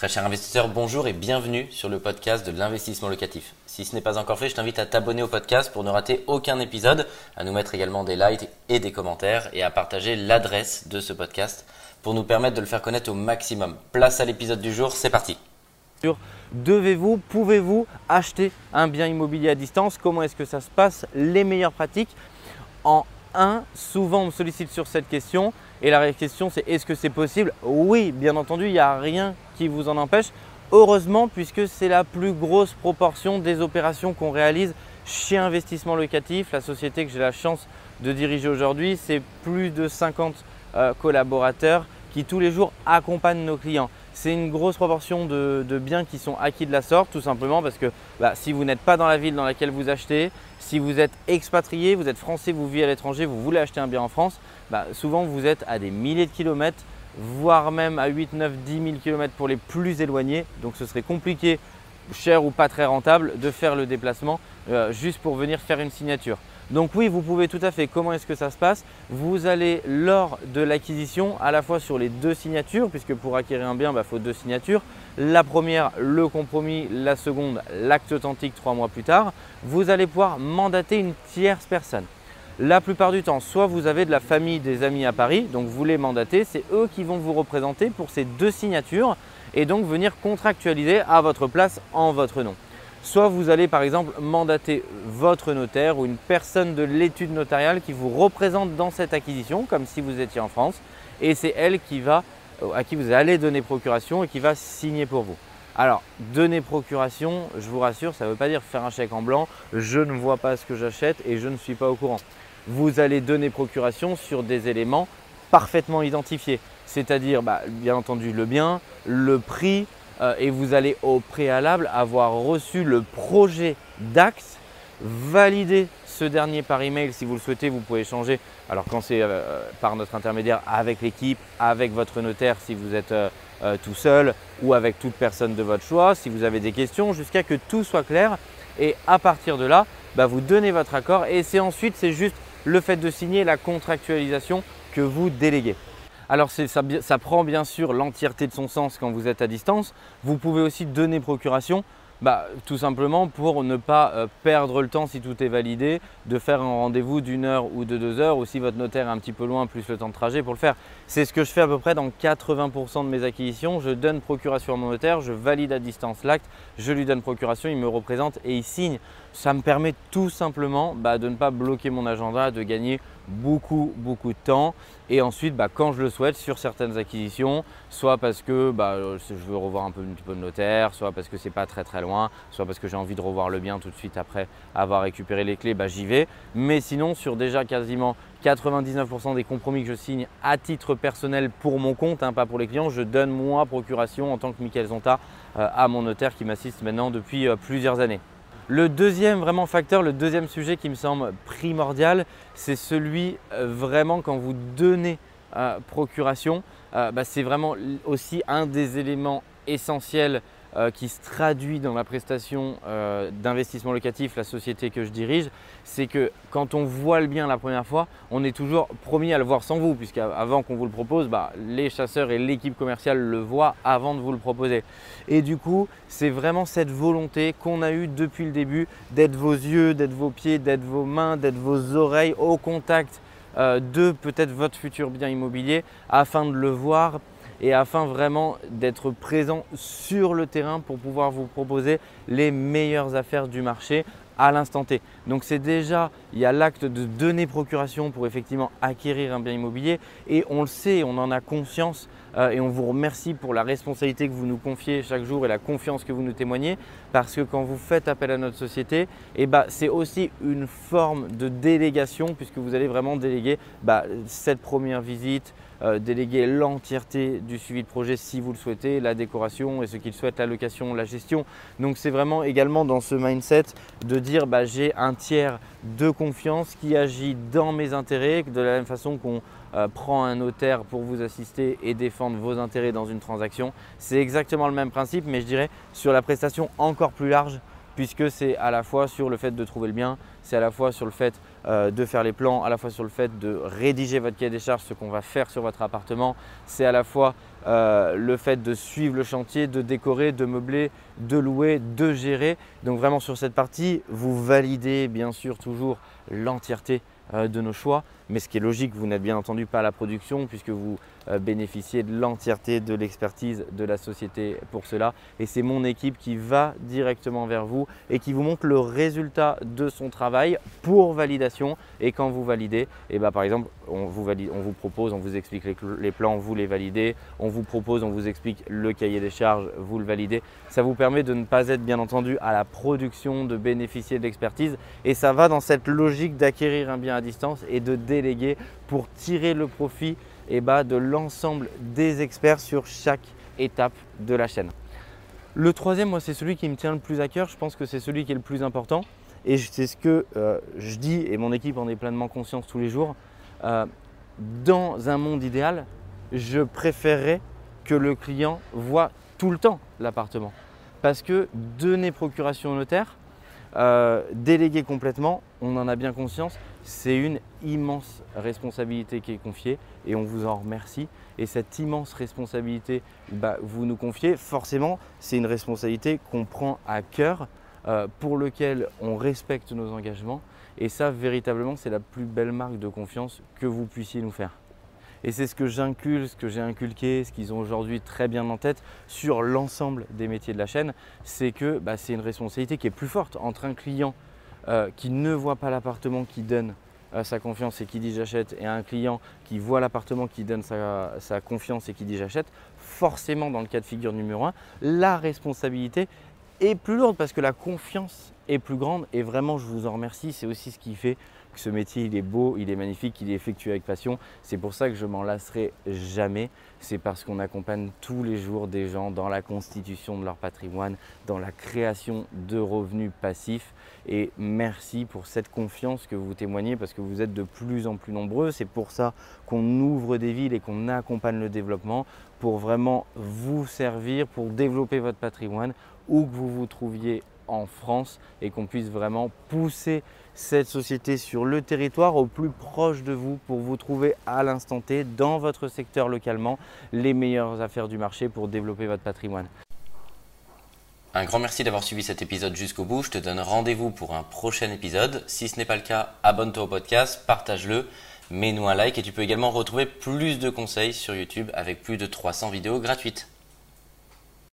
Très cher investisseur, bonjour et bienvenue sur le podcast de l'investissement locatif. Si ce n'est pas encore fait, je t'invite à t'abonner au podcast pour ne rater aucun épisode, à nous mettre également des likes et des commentaires et à partager l'adresse de ce podcast pour nous permettre de le faire connaître au maximum. Place à l'épisode du jour, c'est parti. Devez-vous, pouvez-vous acheter un bien immobilier à distance? Comment est-ce que ça se passe? Les meilleures pratiques? En 1, souvent on me sollicite sur cette question et la question c'est est-ce que c'est possible? Oui, bien entendu, il n'y a rien qui vous en empêche. Heureusement, puisque c'est la plus grosse proportion des opérations qu'on réalise chez Investissement Locatif, la société que j'ai la chance de diriger aujourd'hui, c'est plus de 50 euh, collaborateurs qui tous les jours accompagnent nos clients. C'est une grosse proportion de, biens qui sont acquis de la sorte, tout simplement parce que bah, si vous n'êtes pas dans la ville dans laquelle vous achetez, si vous êtes expatrié, vous êtes français, vous vivez à l'étranger, vous voulez acheter un bien en France, bah, souvent vous êtes à des milliers de kilomètres, voire même à 8, 9, 10 000 kilomètres pour les plus éloignés. Donc ce serait compliqué, cher ou pas très rentable, de faire le déplacement euh, juste pour venir faire une signature. Donc oui, vous pouvez tout à fait. Comment est-ce que ça se passe? Vous allez lors de l'acquisition à la fois sur les deux signatures, puisque pour acquérir un bien, il bah, faut deux signatures. La première, le compromis, la seconde, l'acte authentique trois mois plus tard. Vous allez pouvoir mandater une tierce personne. La plupart du temps, soit vous avez de la famille, des amis à Paris, donc vous les mandatez, c'est eux qui vont vous représenter pour ces deux signatures et donc venir contractualiser à votre place en votre nom. Soit vous allez par exemple mandater votre notaire ou une personne de l'étude notariale qui vous représente dans cette acquisition, comme si vous étiez en France, et c'est elle qui va, euh, à qui vous allez donner procuration et qui va signer pour vous. Alors, donner procuration, je vous rassure, ça ne veut pas dire faire un chèque en blanc, je ne vois pas ce que j'achète et je ne suis pas au courant. Vous allez donner procuration sur des éléments parfaitement identifiés, c'est-à-dire bah, bien entendu le bien, le prix, euh, et vous allez au préalable avoir reçu le projet d'axe, valider ce dernier par email si vous le souhaitez, vous pouvez changer. Alors quand c'est euh, par notre intermédiaire avec l'équipe, avec votre notaire si vous êtes euh, tout seul ou avec toute personne de votre choix, si vous avez des questions, jusqu'à que tout soit clair. Et à partir de là, bah, vous donnez votre accord et c'est ensuite c'est juste le fait de signer la contractualisation que vous déléguez. Alors ça, prend bien sûr l'entièreté de son sens quand vous êtes à distance. Vous pouvez aussi donner procuration bah, tout simplement pour ne pas euh, perdre le temps si tout est validé, de faire un rendez-vous d'une heure ou de deux heures, ou si votre notaire est un petit peu loin, plus le temps de trajet pour le faire. C'est ce que je fais à peu près dans 80% de mes acquisitions. Je donne procuration à mon notaire, je valide à distance l'acte, je lui donne procuration, il me représente et il signe. Ça me permet tout simplement bah, de ne pas bloquer mon agenda, de gagner beaucoup, beaucoup de temps. Et ensuite, bah, quand je le souhaite, sur certaines acquisitions, soit parce que bah, je veux revoir un, peu de notaire, soit parce que c'est pas très très loin, soit parce que j'ai envie de revoir le bien tout de suite après avoir récupéré les clés, bah, j'y vais. Mais sinon, sur déjà quasiment 99% des compromis que je signe à titre personnel pour mon compte, hein, pas pour les clients, je donne moi procuration en tant que Michael Zonta euh, à mon notaire qui m'assiste maintenant depuis euh, plusieurs années. Le deuxième vraiment facteur, le deuxième sujet qui me semble primordial, c'est celui euh, vraiment quand vous donnez euh, procuration, euh, bah, c'est vraiment aussi un des éléments essentiels euh, qui se traduit dans la prestation euh, d'investissement locatif, la société que je dirige, c'est que quand on voit le bien la première fois, on est toujours promis à le voir sans vous, puisqu'avant qu'on vous le propose, bah, les chasseurs et l'équipe commerciale le voient avant de vous le proposer. Et du coup, c'est vraiment cette volonté qu'on a eue depuis le début d'être vos yeux, d'être vos pieds, d'être vos mains, d'être vos oreilles au contact euh, de peut-être votre futur bien immobilier afin de le voir et afin vraiment d'être présent sur le terrain pour pouvoir vous proposer les meilleures affaires du marché à l'instant T. Donc c'est déjà, il y a l'acte de donner procuration pour effectivement acquérir un bien immobilier et on le sait, on en a conscience euh, et on vous remercie pour la responsabilité que vous nous confiez chaque jour et la confiance que vous nous témoignez parce que quand vous faites appel à notre société, eh ben, c'est aussi une forme de délégation puisque vous allez vraiment déléguer bah, cette première visite, euh, déléguer l'entièreté du suivi de projet si vous le souhaitez, la décoration et ce qu'il souhaite, la location, la gestion. Donc c'est vraiment également dans ce mindset de dire bah, j'ai un tiers de confiance qui agit dans mes intérêts, de la même façon qu'on euh, prend un notaire pour vous assister et défendre vos intérêts dans une transaction. C'est exactement le même principe, mais je dirais sur la prestation encore plus large puisque c'est à la fois sur le fait de trouver le bien, c'est à la fois sur le fait euh, de faire les plans, à la fois sur le fait de rédiger votre cahier des charges, ce qu'on va faire sur votre appartement. C'est à la fois euh, le fait de suivre le chantier, de décorer, de meubler, de louer, de gérer. Donc vraiment sur cette partie, vous validez bien sûr toujours l'entièreté euh, de nos choix. Mais ce qui est logique, vous n'êtes bien entendu pas à la production puisque vous euh, bénéficiez de l'entièreté de l'expertise de la société pour cela. Et c'est mon équipe qui va directement vers vous et qui vous montre le résultat de son travail pour validation. Et quand vous validez, et eh ben, par exemple, on vous, valide, on vous propose, on vous explique les, plans, vous les validez. On vous propose, on vous explique le cahier des charges, vous le validez. Ça vous permet de ne pas être bien entendu à la production, de bénéficier de l'expertise. Et ça va dans cette logique d'acquérir un bien à distance et de déléguer pour tirer le profit eh ben, de l'ensemble des experts sur chaque étape de la chaîne. Le troisième, moi, c'est celui qui me tient le plus à cœur. Je pense que c'est celui qui est le plus important. Et c'est ce que euh, je dis, et mon équipe en est pleinement conscience tous les jours. Euh, dans un monde idéal, je préférerais que le client voit tout le temps l'appartement. Parce que donner procuration au notaire, euh, déléguer complètement, on en a bien conscience, c'est une immense responsabilité qui est confiée et on vous en remercie. Et cette immense responsabilité, bah, vous nous confiez, forcément, c'est une responsabilité qu'on prend à cœur, euh, pour lequel on respecte nos engagements. Et ça, véritablement, c'est la plus belle marque de confiance que vous puissiez nous faire. Et c'est ce que j'inculque, ce que j'ai inculqué, ce qu'ils ont aujourd'hui très bien en tête sur l'ensemble des métiers de la chaîne, c'est que bah, c'est une responsabilité qui est plus forte entre un client euh, qui ne voit pas l'appartement, qui donne euh, sa confiance et qui dit j'achète, et un client qui voit l'appartement, qui donne sa, sa confiance et qui dit j'achète. Forcément, dans le cas de figure numéro un, la responsabilité est plus lourde parce que la confiance est plus grande et vraiment je vous en remercie. C'est aussi ce qui fait ce métier il est beau, il est magnifique, il est effectué avec passion. C'est pour ça que je m'en lasserai jamais. C'est parce qu'on accompagne tous les jours des gens dans la constitution de leur patrimoine, dans la création de revenus passifs. Et merci pour cette confiance que vous témoignez parce que vous êtes de plus en plus nombreux. C'est pour ça qu'on ouvre des villes et qu'on accompagne le développement pour vraiment vous servir, pour développer votre patrimoine où que vous vous trouviez en France et qu'on puisse vraiment pousser cette société sur le territoire au plus proche de vous pour vous trouver à l'instant T dans votre secteur localement les meilleures affaires du marché pour développer votre patrimoine. Un grand merci d'avoir suivi cet épisode jusqu'au bout. Je te donne rendez-vous pour un prochain épisode. Si ce n'est pas le cas, abonne-toi au podcast, partage-le, mets-nous un like et tu peux également retrouver plus de conseils sur YouTube avec plus de 300 vidéos gratuites.